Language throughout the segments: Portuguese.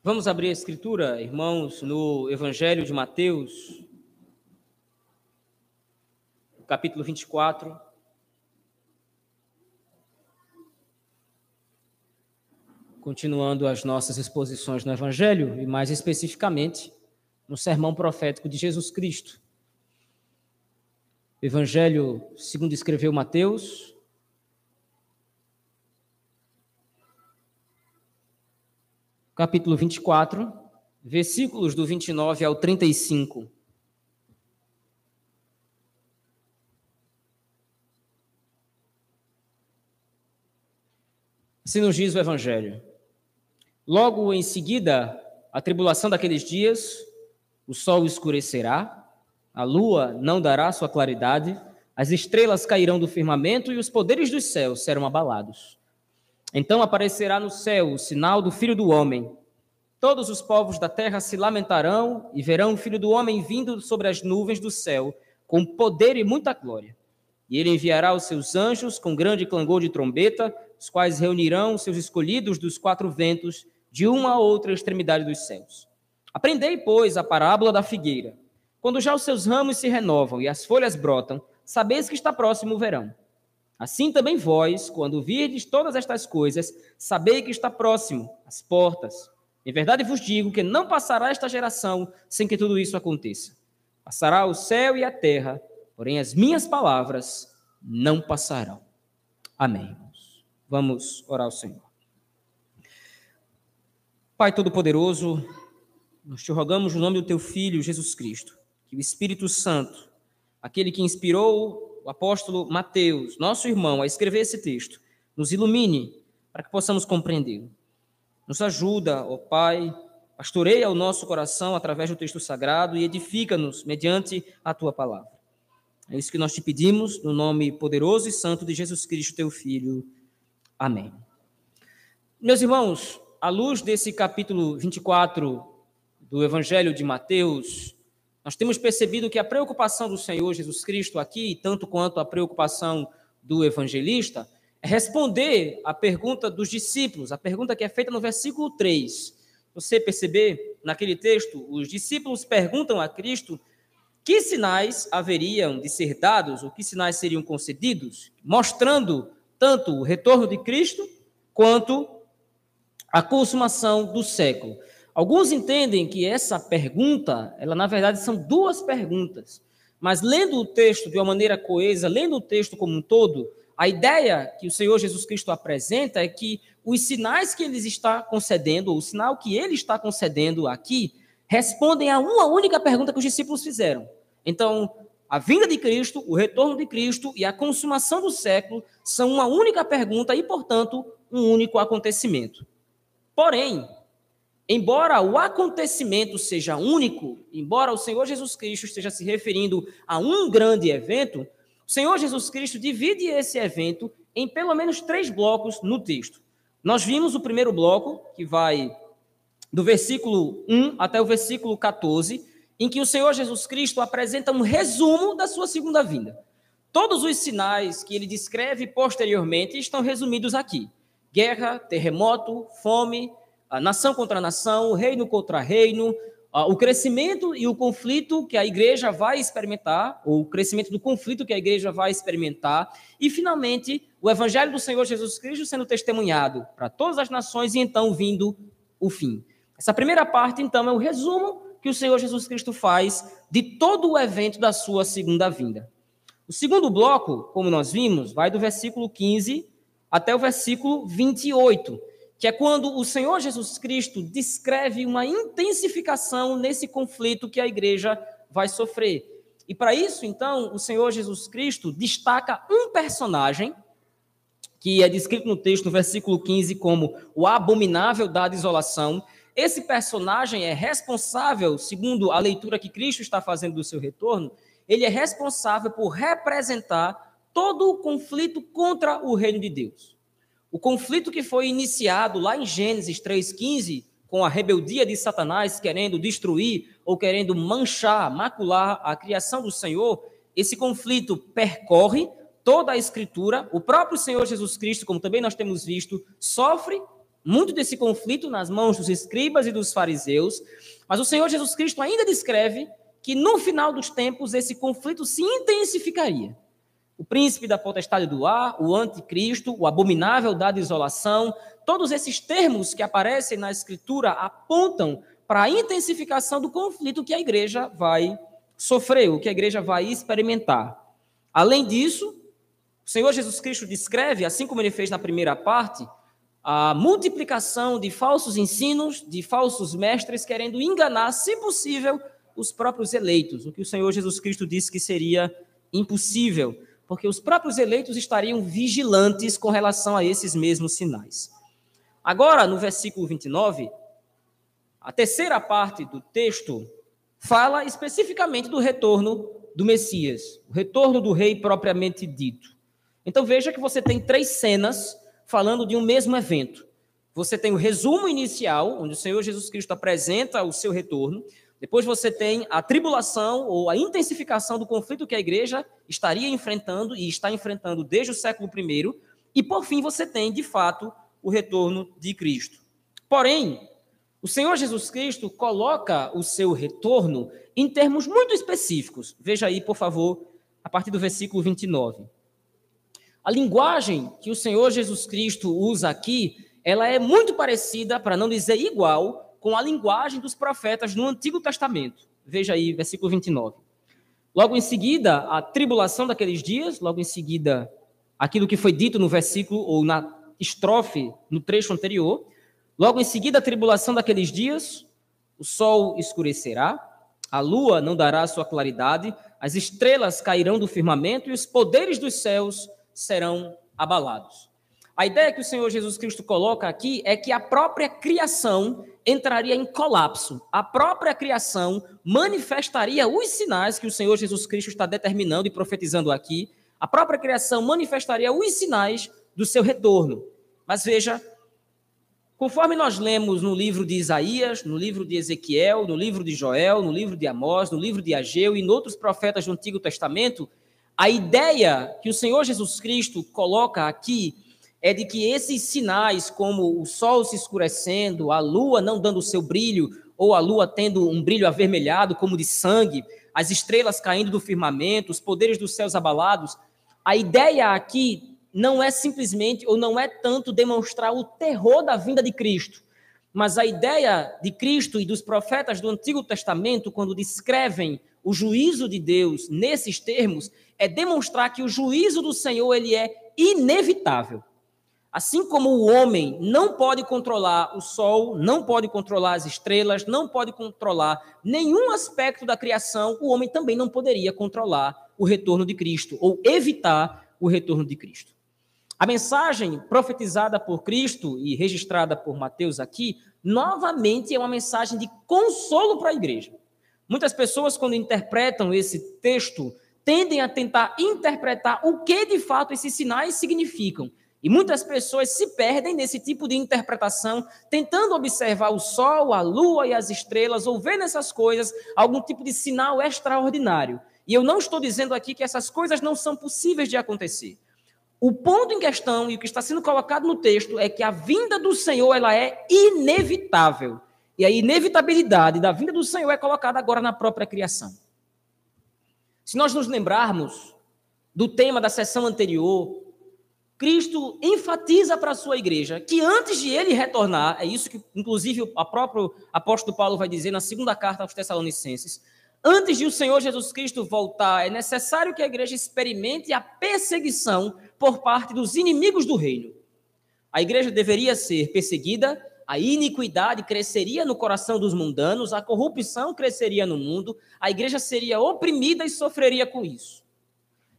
Vamos abrir a escritura, irmãos, no Evangelho de Mateus, capítulo 24. Continuando as nossas exposições no Evangelho, e mais especificamente no sermão profético de Jesus Cristo. Evangelho segundo escreveu Mateus, capítulo 24, versículos do 29 ao 35. Assim nos diz o Evangelho. Logo em seguida, a tribulação daqueles dias, o sol escurecerá, a lua não dará sua claridade, as estrelas cairão do firmamento e os poderes dos céus serão abalados. Então aparecerá no céu o sinal do Filho do Homem. Todos os povos da terra se lamentarão e verão o Filho do Homem vindo sobre as nuvens do céu, com poder e muita glória. E ele enviará os seus anjos com grande clangor de trombeta, os quais reunirão seus escolhidos dos quatro ventos, de uma a outra extremidade dos céus. Aprendei, pois, a parábola da figueira. Quando já os seus ramos se renovam e as folhas brotam, sabeis que está próximo o verão. Assim também vós, quando virdes todas estas coisas, sabei que está próximo, as portas. Em verdade vos digo que não passará esta geração sem que tudo isso aconteça. Passará o céu e a terra, porém as minhas palavras não passarão. Amém. Vamos orar ao Senhor. Pai Todo-Poderoso, nós te rogamos no nome do teu Filho, Jesus Cristo, que o Espírito Santo, aquele que inspirou apóstolo Mateus, nosso irmão, a escrever esse texto, nos ilumine para que possamos compreendê-lo. Nos ajuda, ó Pai, pastoreia o nosso coração através do texto sagrado e edifica-nos mediante a tua palavra. É isso que nós te pedimos, no nome poderoso e santo de Jesus Cristo, teu Filho. Amém. Meus irmãos, à luz desse capítulo 24 do Evangelho de Mateus, nós temos percebido que a preocupação do Senhor Jesus Cristo aqui, tanto quanto a preocupação do evangelista, é responder à pergunta dos discípulos, a pergunta que é feita no versículo 3. Você perceber, naquele texto, os discípulos perguntam a Cristo que sinais haveriam de ser dados, ou que sinais seriam concedidos, mostrando tanto o retorno de Cristo quanto a consumação do século. Alguns entendem que essa pergunta, ela na verdade são duas perguntas. Mas lendo o texto de uma maneira coesa, lendo o texto como um todo, a ideia que o Senhor Jesus Cristo apresenta é que os sinais que ele está concedendo, o sinal que ele está concedendo aqui, respondem a uma única pergunta que os discípulos fizeram. Então, a vinda de Cristo, o retorno de Cristo e a consumação do século são uma única pergunta e, portanto, um único acontecimento. Porém, Embora o acontecimento seja único, embora o Senhor Jesus Cristo esteja se referindo a um grande evento, o Senhor Jesus Cristo divide esse evento em pelo menos três blocos no texto. Nós vimos o primeiro bloco, que vai do versículo 1 até o versículo 14, em que o Senhor Jesus Cristo apresenta um resumo da sua segunda vinda. Todos os sinais que ele descreve posteriormente estão resumidos aqui: guerra, terremoto, fome, a nação contra nação, reino contra reino, o crescimento e o conflito que a igreja vai experimentar, ou o crescimento do conflito que a igreja vai experimentar, e finalmente o evangelho do Senhor Jesus Cristo sendo testemunhado para todas as nações e então vindo o fim. Essa primeira parte, então, é o resumo que o Senhor Jesus Cristo faz de todo o evento da sua segunda vinda. O segundo bloco, como nós vimos, vai do versículo 15 até o versículo 28 que é quando o Senhor Jesus Cristo descreve uma intensificação nesse conflito que a igreja vai sofrer. E para isso, então, o Senhor Jesus Cristo destaca um personagem que é descrito no texto, no versículo 15, como o abominável da desolação. Esse personagem é responsável, segundo a leitura que Cristo está fazendo do seu retorno, ele é responsável por representar todo o conflito contra o reino de Deus. O conflito que foi iniciado lá em Gênesis 3,15, com a rebeldia de Satanás querendo destruir ou querendo manchar, macular a criação do Senhor, esse conflito percorre toda a Escritura. O próprio Senhor Jesus Cristo, como também nós temos visto, sofre muito desse conflito nas mãos dos escribas e dos fariseus, mas o Senhor Jesus Cristo ainda descreve que no final dos tempos esse conflito se intensificaria. O príncipe da potestade do ar, o anticristo, o abominável da desolação, todos esses termos que aparecem na Escritura apontam para a intensificação do conflito que a igreja vai sofrer, o que a igreja vai experimentar. Além disso, o Senhor Jesus Cristo descreve, assim como ele fez na primeira parte, a multiplicação de falsos ensinos, de falsos mestres querendo enganar, se possível, os próprios eleitos, o que o Senhor Jesus Cristo disse que seria impossível, porque os próprios eleitos estariam vigilantes com relação a esses mesmos sinais. Agora, no versículo 29, a terceira parte do texto fala especificamente do retorno do Messias, o retorno do rei propriamente dito. Então veja que você tem três cenas falando de um mesmo evento. Você tem o resumo inicial, onde o Senhor Jesus Cristo apresenta o seu retorno. Depois você tem a tribulação ou a intensificação do conflito que a igreja estaria enfrentando e está enfrentando desde o século I. E por fim você tem, de fato, o retorno de Cristo. Porém, o Senhor Jesus Cristo coloca o seu retorno em termos muito específicos. Veja aí, por favor, a partir do versículo 29. A linguagem que o Senhor Jesus Cristo usa aqui, ela é muito parecida, para não dizer igual, com a linguagem dos profetas no Antigo Testamento. Veja aí, versículo 29. Logo em seguida, a tribulação daqueles dias, logo em seguida, aquilo que foi dito no versículo ou na estrofe, no trecho anterior. Logo em seguida, a tribulação daqueles dias, o sol escurecerá, a lua não dará sua claridade, as estrelas cairão do firmamento e os poderes dos céus serão abalados. A ideia que o Senhor Jesus Cristo coloca aqui é que a própria criação entraria em colapso. A própria criação manifestaria os sinais que o Senhor Jesus Cristo está determinando e profetizando aqui. A própria criação manifestaria os sinais do seu retorno. Mas veja, conforme nós lemos no livro de Isaías, no livro de Ezequiel, no livro de Joel, no livro de Amós, no livro de Ageu e em outros profetas do Antigo Testamento, a ideia que o Senhor Jesus Cristo coloca aqui é de que esses sinais, como o sol se escurecendo, a lua não dando o seu brilho, ou a lua tendo um brilho avermelhado, como de sangue, as estrelas caindo do firmamento, os poderes dos céus abalados, a ideia aqui não é simplesmente, ou não é tanto demonstrar o terror da vinda de Cristo, mas a ideia de Cristo e dos profetas do Antigo Testamento, quando descrevem o juízo de Deus nesses termos, é demonstrar que o juízo do Senhor ele é inevitável. Assim como o homem não pode controlar o sol, não pode controlar as estrelas, não pode controlar nenhum aspecto da criação, o homem também não poderia controlar o retorno de Cristo ou evitar o retorno de Cristo. A mensagem profetizada por Cristo e registrada por Mateus aqui, novamente é uma mensagem de consolo para a igreja. Muitas pessoas, quando interpretam esse texto, tendem a tentar interpretar o que de fato esses sinais significam. E muitas pessoas se perdem nesse tipo de interpretação, tentando observar o sol, a lua e as estrelas, ou ver nessas coisas algum tipo de sinal extraordinário. E eu não estou dizendo aqui que essas coisas não são possíveis de acontecer. O ponto em questão e o que está sendo colocado no texto é que a vinda do Senhor ela é inevitável. E a inevitabilidade da vinda do Senhor é colocada agora na própria criação. Se nós nos lembrarmos do tema da sessão anterior, Cristo enfatiza para a sua igreja que antes de ele retornar, é isso que inclusive o próprio apóstolo Paulo vai dizer na segunda carta aos Tessalonicenses, antes de o Senhor Jesus Cristo voltar, é necessário que a igreja experimente a perseguição por parte dos inimigos do reino. A igreja deveria ser perseguida, a iniquidade cresceria no coração dos mundanos, a corrupção cresceria no mundo, a igreja seria oprimida e sofreria com isso.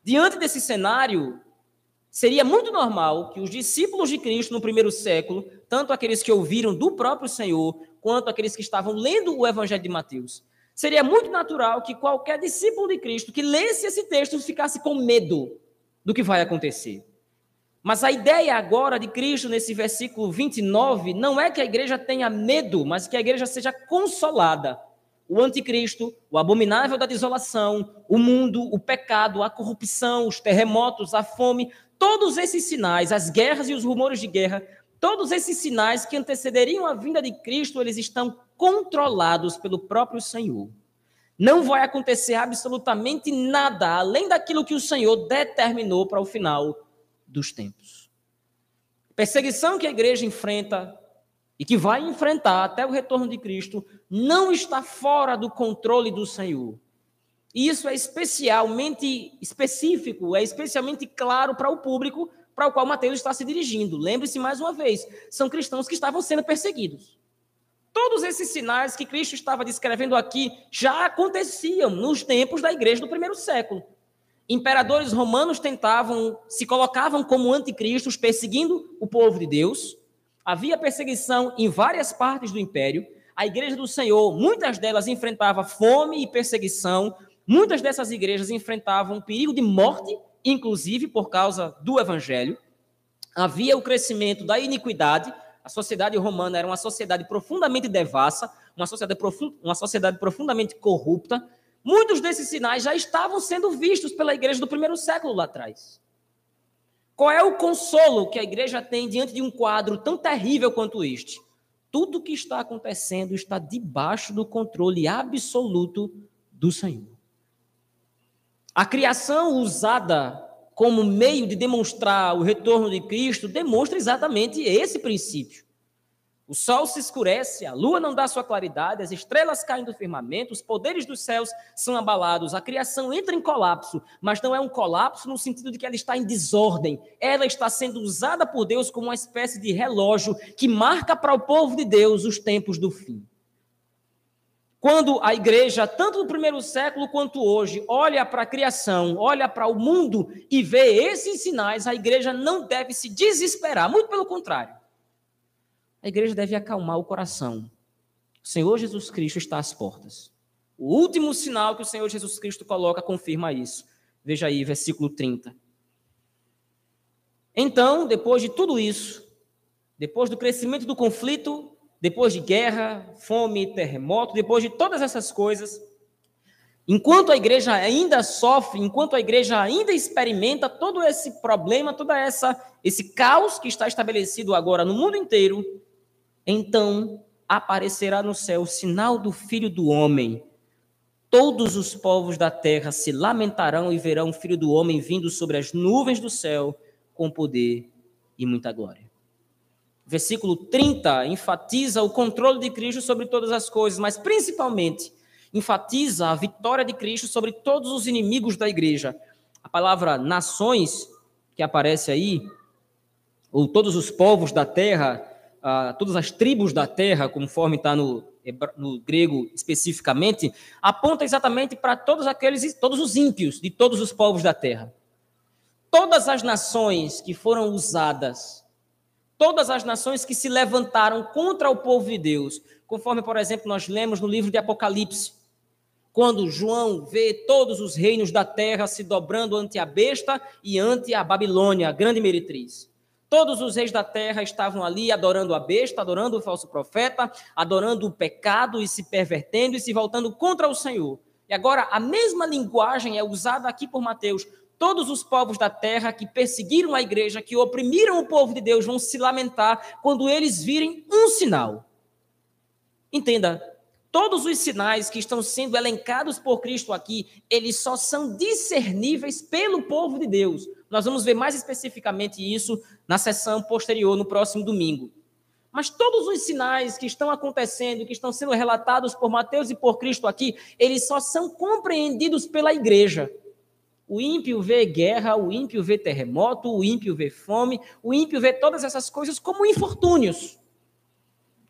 Diante desse cenário, seria muito normal que os discípulos de Cristo no primeiro século, tanto aqueles que ouviram do próprio Senhor, quanto aqueles que estavam lendo o Evangelho de Mateus, seria muito natural que qualquer discípulo de Cristo que lesse esse texto ficasse com medo do que vai acontecer. Mas a ideia agora de Cristo nesse versículo 29 não é que a igreja tenha medo, mas que a igreja seja consolada. O anticristo, o abominável da desolação, o mundo, o pecado, a corrupção, os terremotos, a fome, todos esses sinais, as guerras e os rumores de guerra, Todos esses sinais que antecederiam a vinda de Cristo, eles estão controlados pelo próprio Senhor. Não vai acontecer absolutamente nada além daquilo que o Senhor determinou para o final dos tempos. Perseguição que a igreja enfrenta e que vai enfrentar até o retorno de Cristo não está fora do controle do Senhor. Isso é especialmente específico, é especialmente claro para o público para o qual Mateus está se dirigindo. Lembre-se mais uma vez, são cristãos que estavam sendo perseguidos. Todos esses sinais que Cristo estava descrevendo aqui já aconteciam nos tempos da igreja do primeiro século. Imperadores romanos tentavam, se colocavam como anticristos, perseguindo o povo de Deus. Havia perseguição em várias partes do império. A igreja do Senhor, muitas delas enfrentava fome e perseguição. Muitas dessas igrejas enfrentavam perigo de morte inclusive por causa do evangelho. Havia o crescimento da iniquidade. A sociedade romana era uma sociedade profundamente devassa, uma sociedade, profund, uma sociedade profundamente corrupta. Muitos desses sinais já estavam sendo vistos pela igreja do primeiro século lá atrás. Qual é o consolo que a igreja tem diante de um quadro tão terrível quanto este? Tudo que está acontecendo está debaixo do controle absoluto do Senhor. A criação usada como meio de demonstrar o retorno de Cristo demonstra exatamente esse princípio. O sol se escurece, a lua não dá sua claridade, as estrelas caem do firmamento, os poderes dos céus são abalados, a criação entra em colapso, mas não é um colapso no sentido de que ela está em desordem. Ela está sendo usada por Deus como uma espécie de relógio que marca para o povo de Deus os tempos do fim. Quando a igreja, tanto no primeiro século quanto hoje, olha para a criação, olha para o mundo e vê esses sinais, a igreja não deve se desesperar, muito pelo contrário. A igreja deve acalmar o coração. O Senhor Jesus Cristo está às portas. O último sinal que o Senhor Jesus Cristo coloca confirma isso. Veja aí, versículo 30. Então, depois de tudo isso, depois do crescimento do conflito, depois de guerra, fome, terremoto, depois de todas essas coisas, enquanto a igreja ainda sofre, enquanto a igreja ainda experimenta todo esse problema, toda essa esse caos que está estabelecido agora no mundo inteiro, então aparecerá no céu o sinal do Filho do homem. Todos os povos da terra se lamentarão e verão o Filho do homem vindo sobre as nuvens do céu com poder e muita glória versículo 30 enfatiza o controle de Cristo sobre todas as coisas, mas principalmente enfatiza a vitória de Cristo sobre todos os inimigos da igreja. A palavra nações, que aparece aí, ou todos os povos da terra, uh, todas as tribos da terra, conforme está no, no grego especificamente, aponta exatamente para todos aqueles, todos os ímpios de todos os povos da terra. Todas as nações que foram usadas todas as nações que se levantaram contra o povo de Deus, conforme, por exemplo, nós lemos no livro de Apocalipse, quando João vê todos os reinos da terra se dobrando ante a besta e ante a Babilônia, a grande meretriz. Todos os reis da terra estavam ali adorando a besta, adorando o falso profeta, adorando o pecado e se pervertendo e se voltando contra o Senhor. E agora a mesma linguagem é usada aqui por Mateus Todos os povos da terra que perseguiram a igreja, que oprimiram o povo de Deus, vão se lamentar quando eles virem um sinal. Entenda, todos os sinais que estão sendo elencados por Cristo aqui, eles só são discerníveis pelo povo de Deus. Nós vamos ver mais especificamente isso na sessão posterior, no próximo domingo. Mas todos os sinais que estão acontecendo, que estão sendo relatados por Mateus e por Cristo aqui, eles só são compreendidos pela igreja. O ímpio vê guerra, o ímpio vê terremoto, o ímpio vê fome, o ímpio vê todas essas coisas como infortúnios,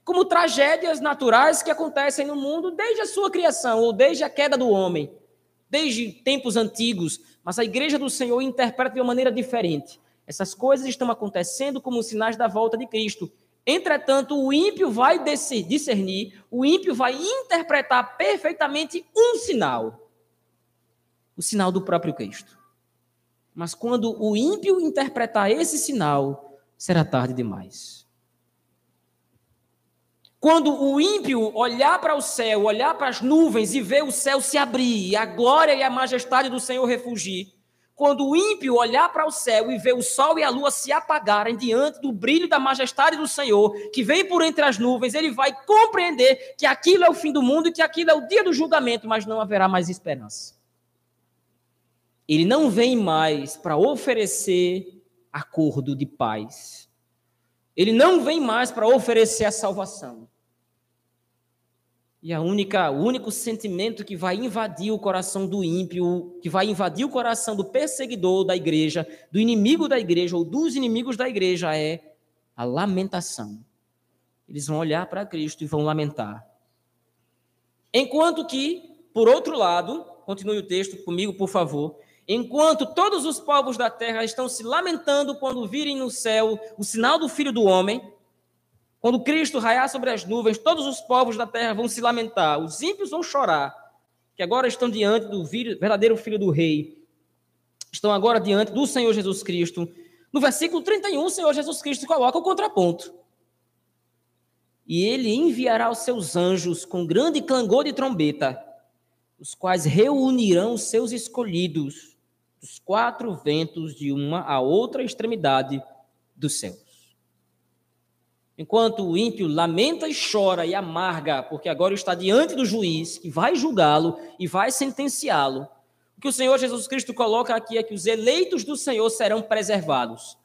como tragédias naturais que acontecem no mundo desde a sua criação ou desde a queda do homem, desde tempos antigos. Mas a igreja do Senhor interpreta de uma maneira diferente. Essas coisas estão acontecendo como sinais da volta de Cristo. Entretanto, o ímpio vai discernir, o ímpio vai interpretar perfeitamente um sinal o sinal do próprio Cristo. Mas quando o ímpio interpretar esse sinal, será tarde demais. Quando o ímpio olhar para o céu, olhar para as nuvens e ver o céu se abrir, e a glória e a majestade do Senhor refugir, quando o ímpio olhar para o céu e ver o sol e a lua se apagarem diante do brilho da majestade do Senhor, que vem por entre as nuvens, ele vai compreender que aquilo é o fim do mundo e que aquilo é o dia do julgamento, mas não haverá mais esperança. Ele não vem mais para oferecer acordo de paz. Ele não vem mais para oferecer a salvação. E a única, o único sentimento que vai invadir o coração do ímpio, que vai invadir o coração do perseguidor da igreja, do inimigo da igreja ou dos inimigos da igreja é a lamentação. Eles vão olhar para Cristo e vão lamentar. Enquanto que, por outro lado, continue o texto comigo, por favor. Enquanto todos os povos da terra estão se lamentando quando virem no céu o sinal do Filho do Homem, quando Cristo raiar sobre as nuvens, todos os povos da terra vão se lamentar, os ímpios vão chorar, que agora estão diante do verdadeiro Filho do Rei, estão agora diante do Senhor Jesus Cristo. No versículo 31, o Senhor Jesus Cristo coloca o contraponto. E ele enviará os seus anjos com grande clangor de trombeta, os quais reunirão os seus escolhidos dos quatro ventos de uma a outra extremidade do céu. Enquanto o ímpio lamenta e chora e amarga, porque agora está diante do juiz que vai julgá-lo e vai sentenciá-lo. O que o Senhor Jesus Cristo coloca aqui é que os eleitos do Senhor serão preservados.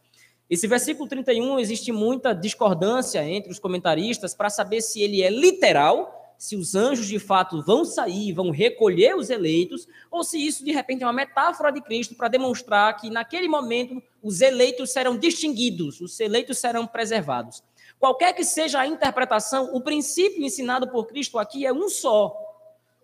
Esse versículo 31 existe muita discordância entre os comentaristas para saber se ele é literal, se os anjos de fato vão sair, vão recolher os eleitos, ou se isso de repente é uma metáfora de Cristo para demonstrar que naquele momento os eleitos serão distinguidos, os eleitos serão preservados. Qualquer que seja a interpretação, o princípio ensinado por Cristo aqui é um só.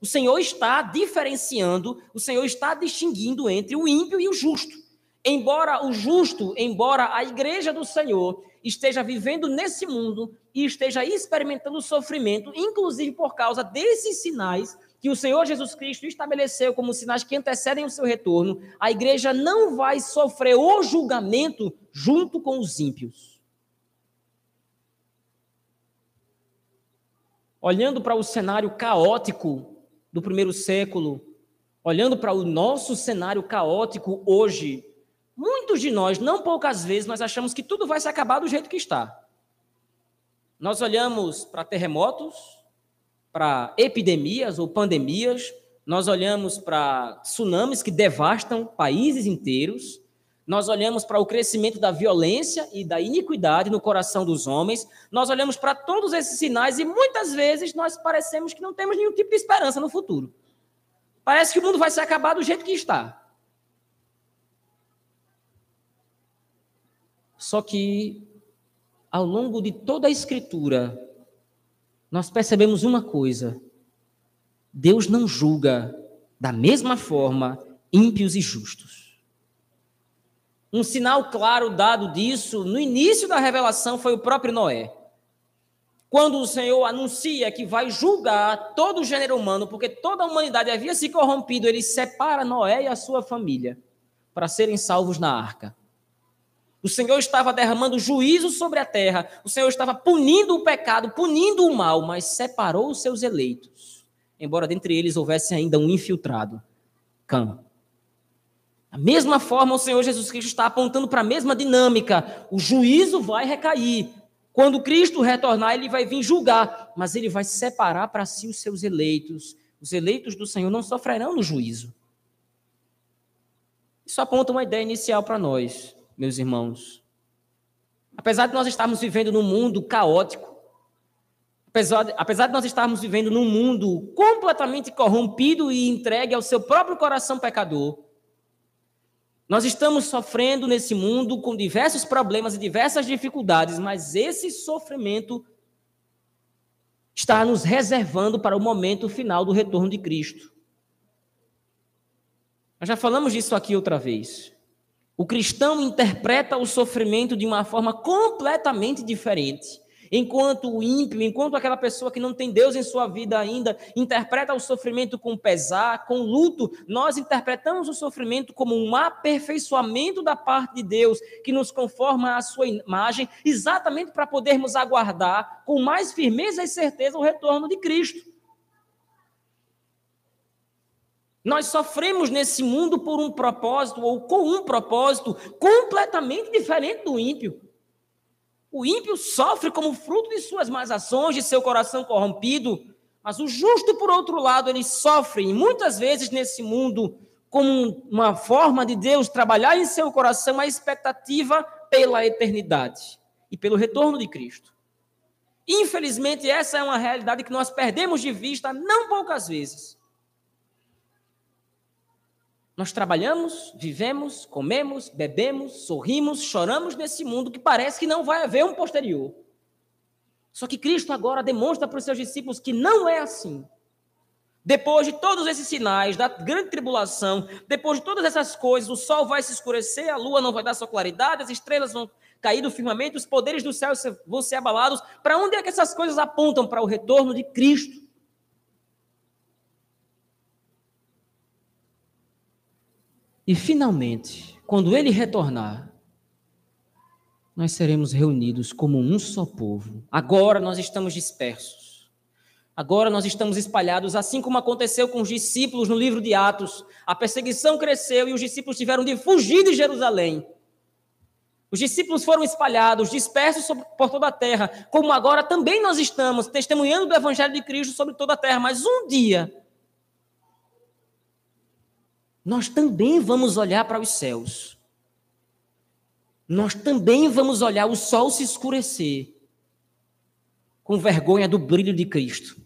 O Senhor está diferenciando, o Senhor está distinguindo entre o ímpio e o justo. Embora o justo, embora a igreja do Senhor esteja vivendo nesse mundo e esteja experimentando sofrimento, inclusive por causa desses sinais que o Senhor Jesus Cristo estabeleceu como sinais que antecedem o seu retorno, a igreja não vai sofrer o julgamento junto com os ímpios. olhando para o cenário caótico do primeiro século, olhando para o nosso cenário caótico hoje, muitos de nós, não poucas vezes, nós achamos que tudo vai se acabar do jeito que está. Nós olhamos para terremotos, para epidemias ou pandemias, nós olhamos para tsunamis que devastam países inteiros, nós olhamos para o crescimento da violência e da iniquidade no coração dos homens, nós olhamos para todos esses sinais e muitas vezes nós parecemos que não temos nenhum tipo de esperança no futuro. Parece que o mundo vai se acabar do jeito que está. Só que, ao longo de toda a Escritura, nós percebemos uma coisa: Deus não julga da mesma forma ímpios e justos. Um sinal claro dado disso no início da revelação foi o próprio Noé. Quando o Senhor anuncia que vai julgar todo o gênero humano, porque toda a humanidade havia se corrompido, ele separa Noé e a sua família para serem salvos na arca. O Senhor estava derramando juízo sobre a terra, o Senhor estava punindo o pecado, punindo o mal, mas separou os seus eleitos, embora dentre eles houvesse ainda um infiltrado, Cã. Da mesma forma, o Senhor Jesus Cristo está apontando para a mesma dinâmica. O juízo vai recair. Quando Cristo retornar, ele vai vir julgar, mas ele vai separar para si os seus eleitos. Os eleitos do Senhor não sofrerão no juízo. Isso aponta uma ideia inicial para nós, meus irmãos. Apesar de nós estarmos vivendo num mundo caótico, apesar de, apesar de nós estarmos vivendo num mundo completamente corrompido e entregue ao seu próprio coração pecador, nós estamos sofrendo nesse mundo com diversos problemas e diversas dificuldades, mas esse sofrimento está nos reservando para o momento final do retorno de Cristo. Nós já falamos disso aqui outra vez. O cristão interpreta o sofrimento de uma forma completamente diferente. Enquanto o ímpio, enquanto aquela pessoa que não tem Deus em sua vida ainda, interpreta o sofrimento com pesar, com luto, nós interpretamos o sofrimento como um aperfeiçoamento da parte de Deus, que nos conforma à sua imagem, exatamente para podermos aguardar com mais firmeza e certeza o retorno de Cristo. Nós sofremos nesse mundo por um propósito ou com um propósito completamente diferente do ímpio. O ímpio sofre como fruto de suas más ações, de seu coração corrompido, mas o justo, por outro lado, ele sofre, e muitas vezes nesse mundo, como uma forma de Deus trabalhar em seu coração a expectativa pela eternidade e pelo retorno de Cristo. Infelizmente, essa é uma realidade que nós perdemos de vista não poucas vezes. Nós trabalhamos, vivemos, comemos, bebemos, sorrimos, choramos nesse mundo que parece que não vai haver um posterior. Só que Cristo agora demonstra para os seus discípulos que não é assim. Depois de todos esses sinais, da grande tribulação, depois de todas essas coisas, o sol vai se escurecer, a lua não vai dar sua claridade, as estrelas vão cair do firmamento, os poderes do céu vão ser abalados. Para onde é que essas coisas apontam? Para o retorno de Cristo. E finalmente, quando ele retornar, nós seremos reunidos como um só povo. Agora nós estamos dispersos. Agora nós estamos espalhados, assim como aconteceu com os discípulos no livro de Atos. A perseguição cresceu e os discípulos tiveram de fugir de Jerusalém. Os discípulos foram espalhados, dispersos por toda a terra, como agora também nós estamos, testemunhando do Evangelho de Cristo sobre toda a terra. Mas um dia, nós também vamos olhar para os céus. Nós também vamos olhar o sol se escurecer, com vergonha do brilho de Cristo.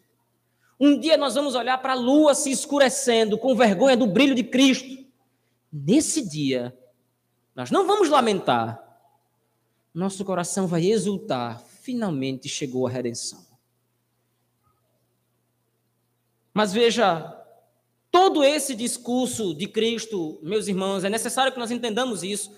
Um dia nós vamos olhar para a lua se escurecendo com vergonha do brilho de Cristo. Nesse dia, nós não vamos lamentar. Nosso coração vai exultar. Finalmente chegou a redenção. Mas veja, todo esse discurso de Cristo, meus irmãos, é necessário que nós entendamos isso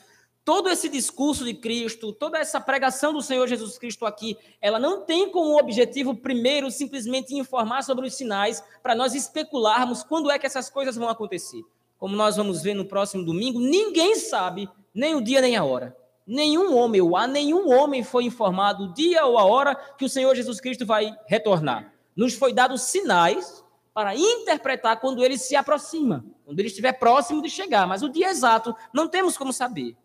todo esse discurso de Cristo, toda essa pregação do Senhor Jesus Cristo aqui, ela não tem como objetivo, primeiro, simplesmente informar sobre os sinais, para nós especularmos quando é que essas coisas vão acontecer. Como nós vamos ver no próximo domingo, ninguém sabe nem o dia nem a hora. Nenhum homem, ou a nenhum homem foi informado o dia ou a hora que o Senhor Jesus Cristo vai retornar. Nos foi dado sinais para interpretar quando ele se aproxima, quando ele estiver próximo de chegar, mas o dia exato não temos como saber.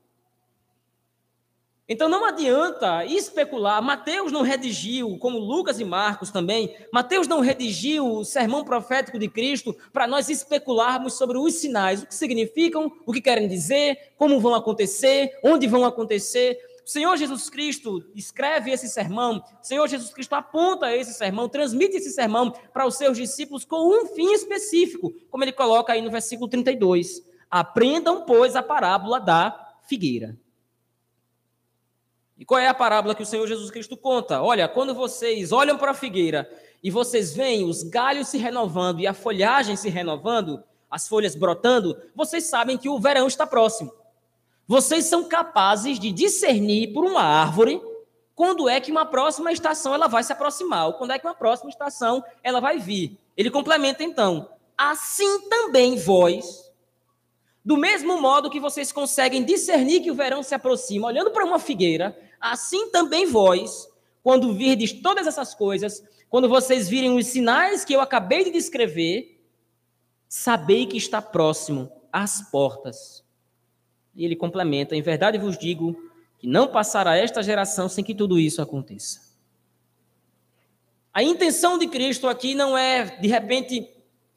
Então não adianta especular. Mateus não redigiu, como Lucas e Marcos também, Mateus não redigiu o sermão profético de Cristo para nós especularmos sobre os sinais, o que significam, o que querem dizer, como vão acontecer, onde vão acontecer. Senhor Jesus Cristo escreve esse sermão, Senhor Jesus Cristo aponta esse sermão, transmite esse sermão para os seus discípulos com um fim específico, como ele coloca aí no versículo 32. Aprendam, pois, a parábola da figueira. E qual é a parábola que o Senhor Jesus Cristo conta? Olha, quando vocês olham para a figueira e vocês veem os galhos se renovando e a folhagem se renovando, as folhas brotando, vocês sabem que o verão está próximo. Vocês são capazes de discernir por uma árvore quando é que uma próxima estação ela vai se aproximar, ou quando é que uma próxima estação ela vai vir. Ele complementa então: assim também vós, do mesmo modo que vocês conseguem discernir que o verão se aproxima, olhando para uma figueira, assim também vós, quando virdes todas essas coisas, quando vocês virem os sinais que eu acabei de descrever, sabei que está próximo às portas. E ele complementa: Em verdade vos digo que não passará esta geração sem que tudo isso aconteça. A intenção de Cristo aqui não é, de repente,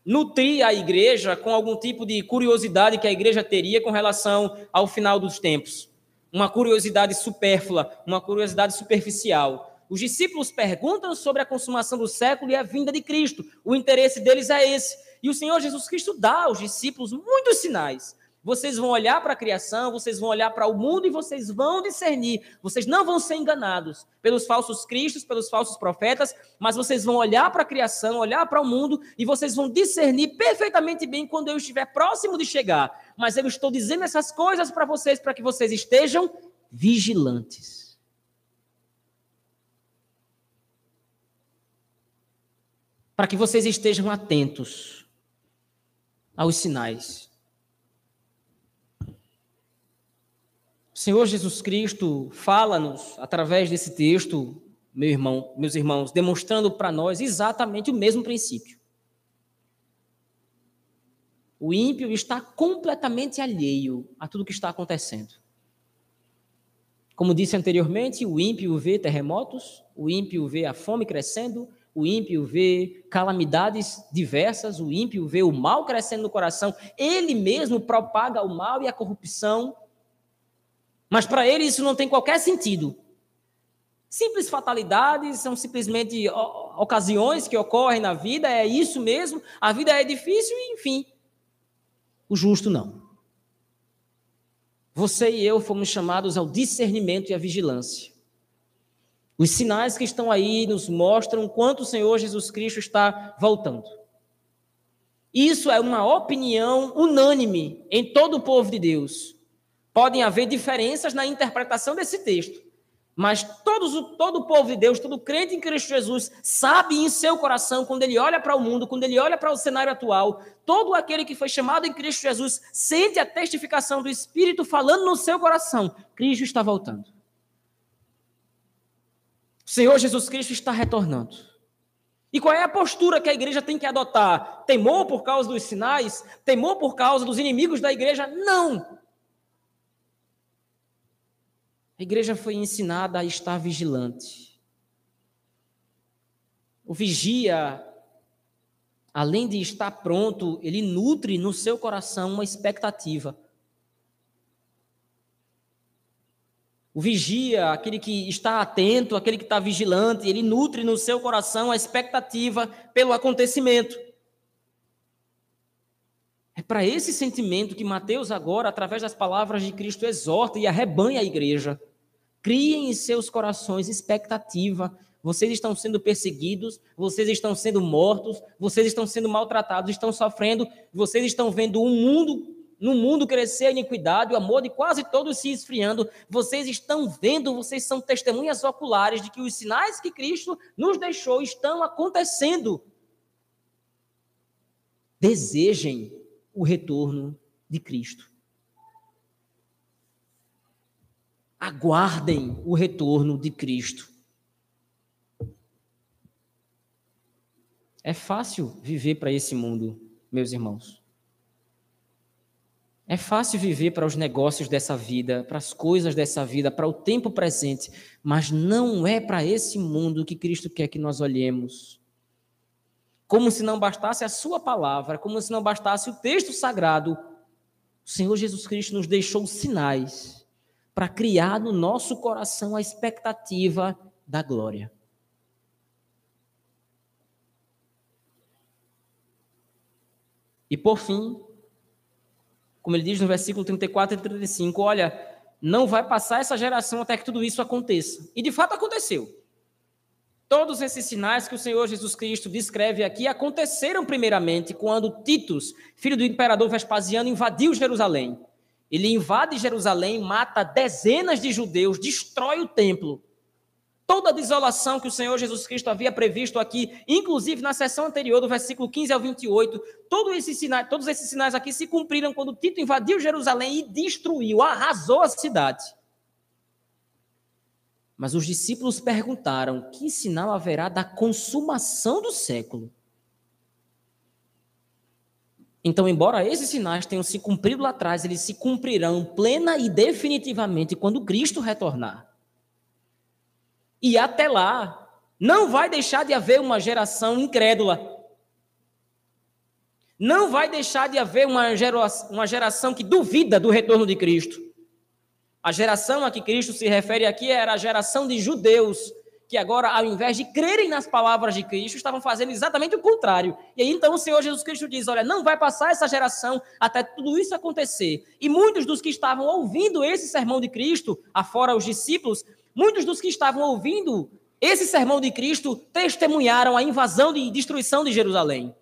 nutrir a igreja com algum tipo de curiosidade que a igreja teria com relação ao final dos tempos uma curiosidade supérflua, uma curiosidade superficial. Os discípulos perguntam sobre a consumação do século e a vinda de Cristo. O interesse deles é esse. E o Senhor Jesus Cristo dá aos discípulos muitos sinais. Vocês vão olhar para a criação, vocês vão olhar para o mundo e vocês vão discernir. Vocês não vão ser enganados pelos falsos cristos, pelos falsos profetas, mas vocês vão olhar para a criação, olhar para o mundo e vocês vão discernir perfeitamente bem quando eu estiver próximo de chegar. Mas eu estou dizendo essas coisas para vocês para que vocês estejam vigilantes. Para que vocês estejam atentos aos sinais. Senhor Jesus Cristo fala-nos através desse texto, meu irmão, meus irmãos, demonstrando para nós exatamente o mesmo princípio. O ímpio está completamente alheio a tudo que está acontecendo. Como disse anteriormente, o ímpio vê terremotos, o ímpio vê a fome crescendo, o ímpio vê calamidades diversas, o ímpio vê o mal crescendo no coração, ele mesmo propaga o mal e a corrupção, mas para ele isso não tem qualquer sentido. Simples fatalidades, são simplesmente ocasiões que ocorrem na vida, é isso mesmo, a vida é difícil e enfim. O justo não. Você e eu fomos chamados ao discernimento e à vigilância. Os sinais que estão aí nos mostram quanto o Senhor Jesus Cristo está voltando. Isso é uma opinião unânime em todo o povo de Deus. Podem haver diferenças na interpretação desse texto, mas todos, todo o povo de Deus, todo crente em Cristo Jesus, sabe em seu coração, quando ele olha para o mundo, quando ele olha para o cenário atual, todo aquele que foi chamado em Cristo Jesus sente a testificação do Espírito falando no seu coração: Cristo está voltando. O Senhor Jesus Cristo está retornando. E qual é a postura que a igreja tem que adotar? Temor por causa dos sinais? Temor por causa dos inimigos da igreja? Não! A igreja foi ensinada a estar vigilante. O vigia, além de estar pronto, ele nutre no seu coração uma expectativa. O vigia, aquele que está atento, aquele que está vigilante, ele nutre no seu coração a expectativa pelo acontecimento. Para esse sentimento que Mateus, agora, através das palavras de Cristo, exorta e arrebanha a igreja. Criem em seus corações expectativa. Vocês estão sendo perseguidos, vocês estão sendo mortos, vocês estão sendo maltratados, estão sofrendo, vocês estão vendo um mundo no mundo crescer a iniquidade, o amor de quase todos se esfriando. Vocês estão vendo, vocês são testemunhas oculares de que os sinais que Cristo nos deixou estão acontecendo. Desejem o retorno de Cristo. Aguardem o retorno de Cristo. É fácil viver para esse mundo, meus irmãos. É fácil viver para os negócios dessa vida, para as coisas dessa vida, para o tempo presente, mas não é para esse mundo que Cristo quer que nós olhemos. Como se não bastasse a Sua palavra, como se não bastasse o texto sagrado, o Senhor Jesus Cristo nos deixou sinais para criar no nosso coração a expectativa da glória. E por fim, como ele diz no versículo 34 e 35, olha, não vai passar essa geração até que tudo isso aconteça. E de fato aconteceu. Todos esses sinais que o Senhor Jesus Cristo descreve aqui aconteceram primeiramente quando Titus, filho do imperador Vespasiano, invadiu Jerusalém. Ele invade Jerusalém, mata dezenas de judeus, destrói o templo. Toda a desolação que o Senhor Jesus Cristo havia previsto aqui, inclusive na sessão anterior, do versículo 15 ao 28, todos esses sinais, todos esses sinais aqui se cumpriram quando Tito invadiu Jerusalém e destruiu, arrasou a cidade. Mas os discípulos perguntaram: que sinal haverá da consumação do século? Então, embora esses sinais tenham se cumprido lá atrás, eles se cumprirão plena e definitivamente quando Cristo retornar. E até lá, não vai deixar de haver uma geração incrédula. Não vai deixar de haver uma, geração, que duvida do retorno de Cristo. A geração a que Cristo se refere aqui era a geração de judeus, que agora, ao invés de crerem nas palavras de Cristo, estavam fazendo exatamente o contrário. E aí então o Senhor Jesus Cristo diz: Olha, não vai passar essa geração até tudo isso acontecer. E muitos dos que estavam ouvindo esse sermão de Cristo, afora os discípulos, Muitos dos que estavam ouvindo esse sermão de Cristo testemunharam a invasão e destruição de Jerusalém.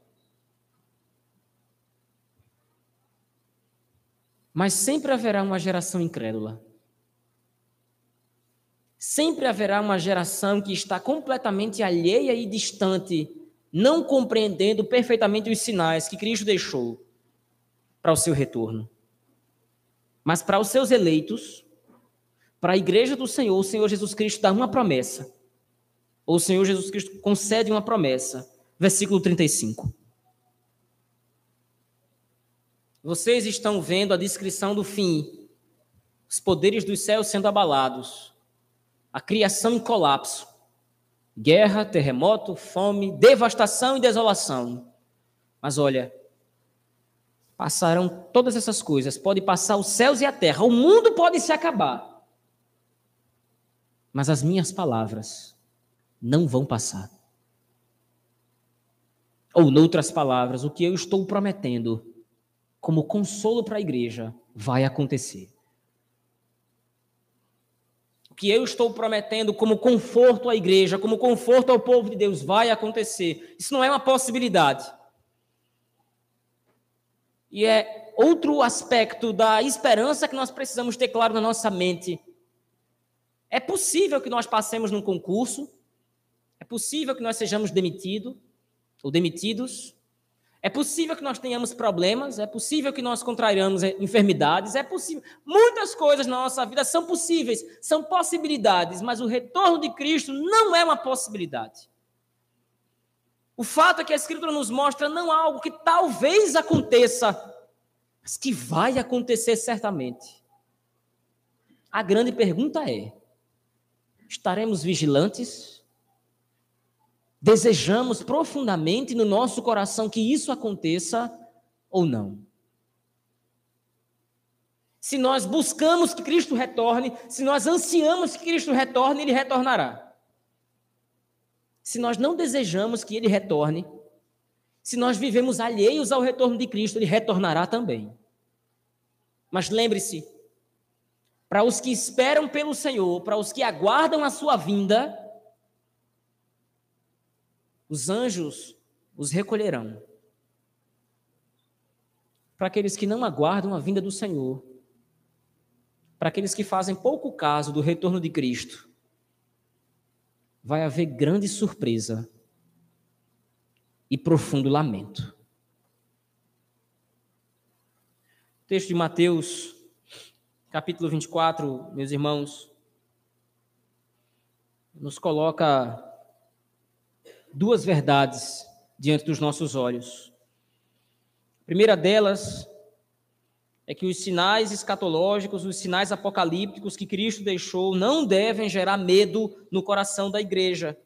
Mas sempre haverá uma geração incrédula. Sempre haverá uma geração que está completamente alheia e distante, não compreendendo perfeitamente os sinais que Cristo deixou para o seu retorno. Mas para os seus eleitos, para a igreja do Senhor, o Senhor Jesus Cristo dá uma promessa. O Senhor Jesus Cristo concede uma promessa. Versículo 35. Vocês estão vendo a descrição do fim, os poderes dos céus sendo abalados, a criação em colapso, guerra, terremoto, fome, devastação e desolação. Mas olha, passarão todas essas coisas, pode passar os céus e a terra, o mundo pode se acabar. Mas as minhas palavras não vão passar. Ou, noutras palavras, o que eu estou prometendo como consolo para a igreja vai acontecer. O que eu estou prometendo como conforto à igreja, como conforto ao povo de Deus, vai acontecer. Isso não é uma possibilidade. E é outro aspecto da esperança que nós precisamos ter claro na nossa mente. É possível que nós passemos num concurso, é possível que nós sejamos demitidos ou demitidos, é possível que nós tenhamos problemas, é possível que nós contrariamos enfermidades, é possível. Muitas coisas na nossa vida são possíveis, são possibilidades, mas o retorno de Cristo não é uma possibilidade. O fato é que a Escritura nos mostra não algo que talvez aconteça, mas que vai acontecer certamente. A grande pergunta é: estaremos vigilantes? Desejamos profundamente no nosso coração que isso aconteça ou não? Se nós buscamos que Cristo retorne, se nós ansiamos que Cristo retorne, ele retornará se nós não desejamos que ele retorne, se nós vivemos alheios ao retorno de Cristo, ele retornará também. Mas lembre-se, para os que esperam pelo Senhor, para os que aguardam a sua vinda, os anjos os recolherão. Para aqueles que não aguardam a vinda do Senhor, para aqueles que fazem pouco caso do retorno de Cristo, vai haver grande surpresa e profundo lamento. O texto de Mateus, capítulo 24, meus irmãos, nos coloca duas verdades diante dos nossos olhos. A primeira delas é que os sinais escatológicos, os sinais apocalípticos que Cristo deixou não devem gerar medo no coração da igreja.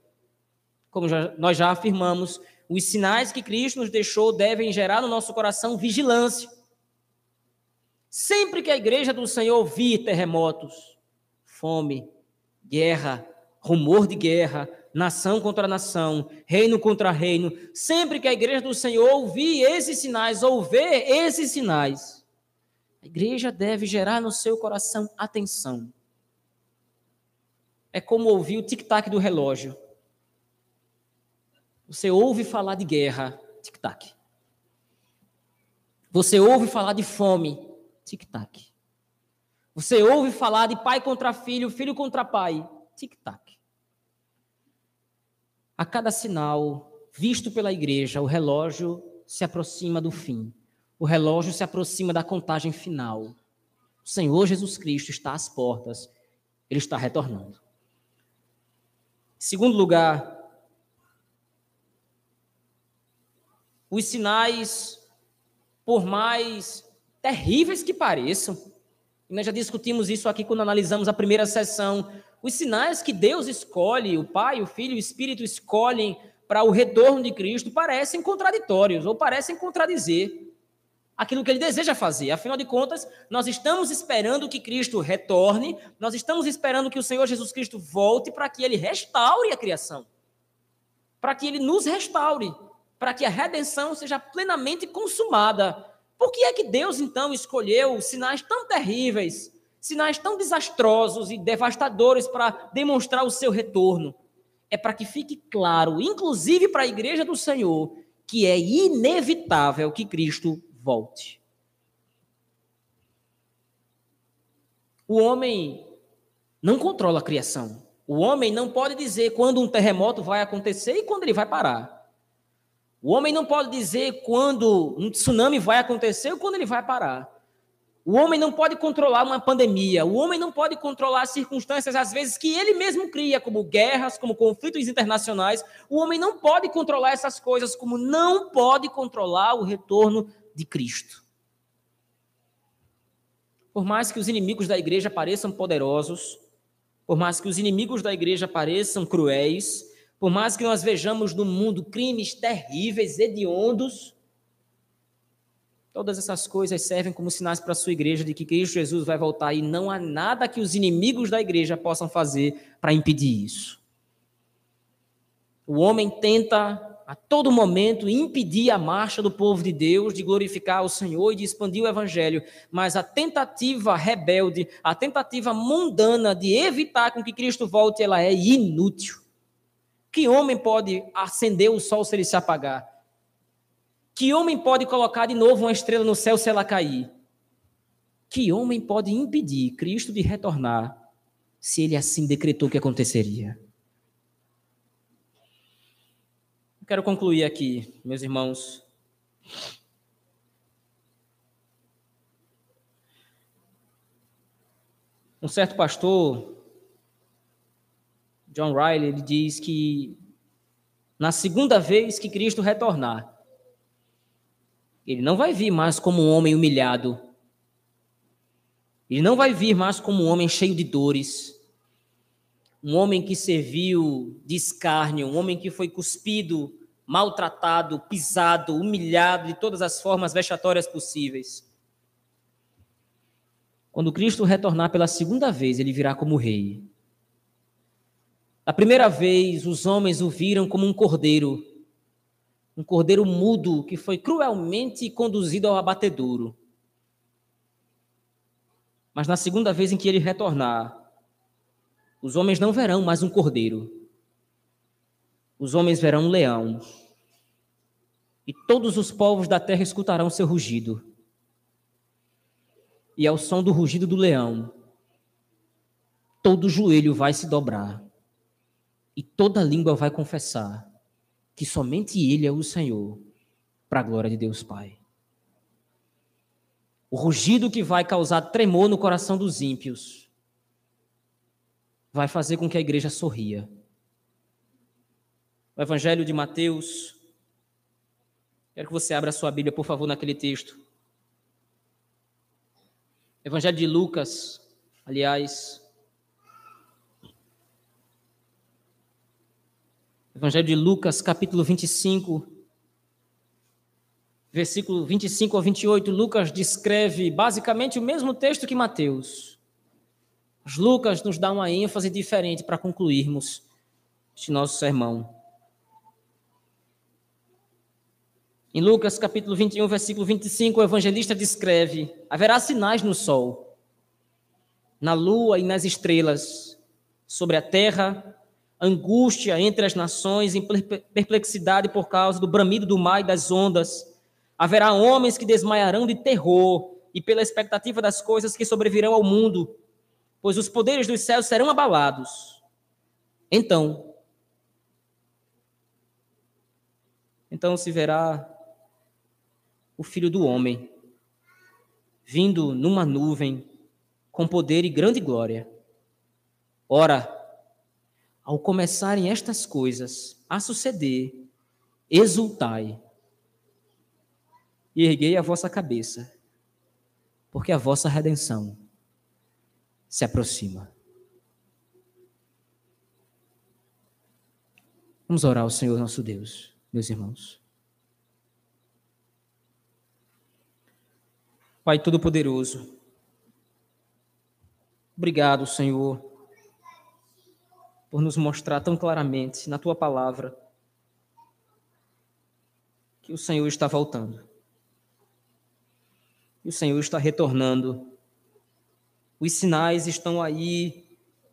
Como já, nós já afirmamos, os sinais que Cristo nos deixou devem gerar no nosso coração vigilância. Sempre que a igreja do Senhor ouvir terremotos, fome, guerra, rumor de guerra, nação contra nação, reino contra reino, sempre que a igreja do Senhor ouvir esses sinais, ou ver esses sinais, a igreja deve gerar no seu coração atenção. É como ouvir o tic-tac do relógio. Você ouve falar de guerra, tic-tac. Você ouve falar de fome, tic-tac. Você ouve falar de pai contra filho, filho contra pai, tic-tac. A cada sinal visto pela igreja, o relógio se aproxima do fim. O relógio se aproxima da contagem final. O Senhor Jesus Cristo está às portas, ele está retornando. Segundo lugar, os sinais, por mais terríveis que pareçam, e nós já discutimos isso aqui quando analisamos a primeira sessão, os sinais que Deus escolhe, o Pai, o Filho e o Espírito escolhem para o retorno de Cristo parecem contraditórios ou parecem contradizer aquilo que ele deseja fazer. Afinal de contas, nós estamos esperando que Cristo retorne, nós estamos esperando que o Senhor Jesus Cristo volte para que ele restaure a criação, para que ele nos restaure, para que a redenção seja plenamente consumada. Por que é que Deus então escolheu sinais tão terríveis, sinais tão desastrosos e devastadores para demonstrar o seu retorno? É para que fique claro, inclusive para a igreja do Senhor, que é inevitável que Cristo volte. O homem não controla a criação. O homem não pode dizer quando um terremoto vai acontecer e quando ele vai parar. O homem não pode dizer quando um tsunami vai acontecer ou quando ele vai parar. O homem não pode controlar uma pandemia. O homem não pode controlar circunstâncias, às vezes, que ele mesmo cria, como guerras, como conflitos internacionais. O homem não pode controlar essas coisas, como não pode controlar o retorno de Cristo. por mais que os inimigos da igreja pareçam poderosos, por mais que os inimigos da igreja pareçam cruéis, por mais que nós vejamos no mundo crimes terríveis, hediondos, todas essas coisas servem como sinais para a sua igreja de que Cristo Jesus vai voltar e não há nada que os inimigos da igreja possam fazer para impedir isso. O homem tenta a todo momento impedir a marcha do povo de Deus de glorificar o Senhor e de expandir o evangelho, mas a tentativa rebelde, a tentativa mundana de evitar com que Cristo volte, ela é inútil. Que homem pode acender o sol se ele se apagar? Que homem pode colocar de novo uma estrela no céu se ela cair? Que homem pode impedir Cristo de retornar se ele assim decretou que aconteceria? Quero concluir aqui, meus irmãos. Um certo pastor John Riley, ele diz que na segunda vez que Cristo retornar, ele não vai vir mais como um homem humilhado. Ele não vai vir mais como um homem cheio de dores. Um homem que serviu de escárnio, um homem que foi cuspido, maltratado, pisado, humilhado de todas as formas vexatórias possíveis. Quando Cristo retornar pela segunda vez, ele virá como rei. A primeira vez, os homens o viram como um cordeiro, um cordeiro mudo que foi cruelmente conduzido ao abatedouro. Mas na segunda vez em que ele retornar, os homens não verão mais um cordeiro. Os homens verão um leão. E todos os povos da terra escutarão seu rugido. E ao som do rugido do leão, todo joelho vai se dobrar e toda língua vai confessar que somente Ele é o Senhor, para a glória de Deus Pai. O rugido que vai causar tremor no coração dos ímpios vai fazer com que a igreja sorria. O Evangelho de Mateus. Quero que você abra a sua Bíblia, por favor, naquele texto. Evangelho de Lucas, aliás, Evangelho de Lucas, capítulo 25, versículo 25 a 28, Lucas descreve basicamente o mesmo texto que Mateus. Mas Lucas nos dá uma ênfase diferente para concluirmos este nosso sermão. Em Lucas capítulo 21, versículo 25, o evangelista descreve: haverá sinais no sol, na lua e nas estrelas, sobre a terra angústia entre as nações, em perplexidade por causa do bramido do mar e das ondas. Haverá homens que desmaiarão de terror e pela expectativa das coisas que sobrevirão ao mundo, pois os poderes dos céus serão abalados. Então, então se verá o filho do homem vindo numa nuvem com poder e grande glória. Ora, ao começarem estas coisas a suceder, exultai e erguei a vossa cabeça, porque a vossa redenção se aproxima. Vamos orar ao Senhor nosso Deus, meus irmãos. Pai Todo-Poderoso, obrigado, Senhor por nos mostrar tão claramente na tua palavra que o Senhor está voltando. Que o Senhor está retornando. Os sinais estão aí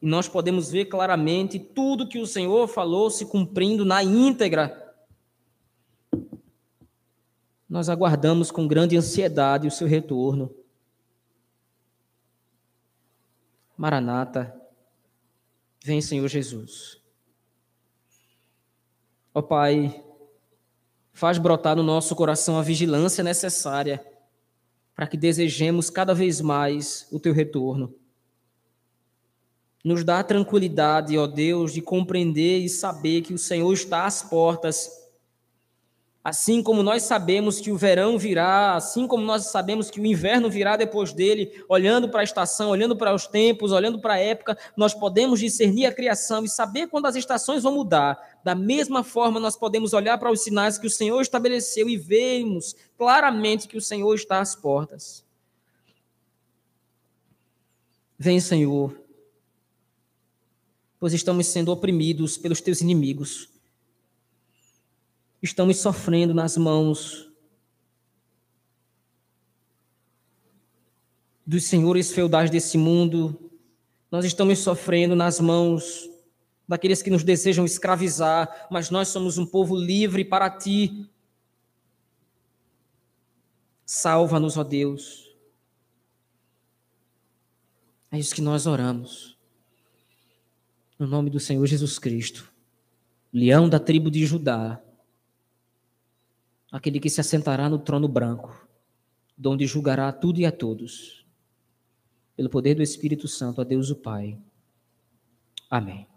e nós podemos ver claramente tudo que o Senhor falou se cumprindo na íntegra. Nós aguardamos com grande ansiedade o seu retorno. Maranata. Vem, Senhor Jesus. Ó Pai, faz brotar no nosso coração a vigilância necessária para que desejemos cada vez mais o teu retorno. Nos dá tranquilidade, ó Deus, de compreender e saber que o Senhor está às portas Assim como nós sabemos que o verão virá, assim como nós sabemos que o inverno virá depois dele, olhando para a estação, olhando para os tempos, olhando para a época, nós podemos discernir a criação e saber quando as estações vão mudar. Da mesma forma, nós podemos olhar para os sinais que o Senhor estabeleceu e vermos claramente que o Senhor está às portas. Vem, Senhor, pois estamos sendo oprimidos pelos teus inimigos estamos sofrendo nas mãos dos senhores feudais desse mundo, nós estamos sofrendo nas mãos daqueles que nos desejam escravizar, mas nós somos um povo livre para ti. Salva-nos, ó Deus. É isso que nós oramos. No nome do Senhor Jesus Cristo, leão da tribo de Judá aquele que se assentará no trono branco, donde julgará tudo e a todos. Pelo poder do Espírito Santo, a Deus o Pai. Amém.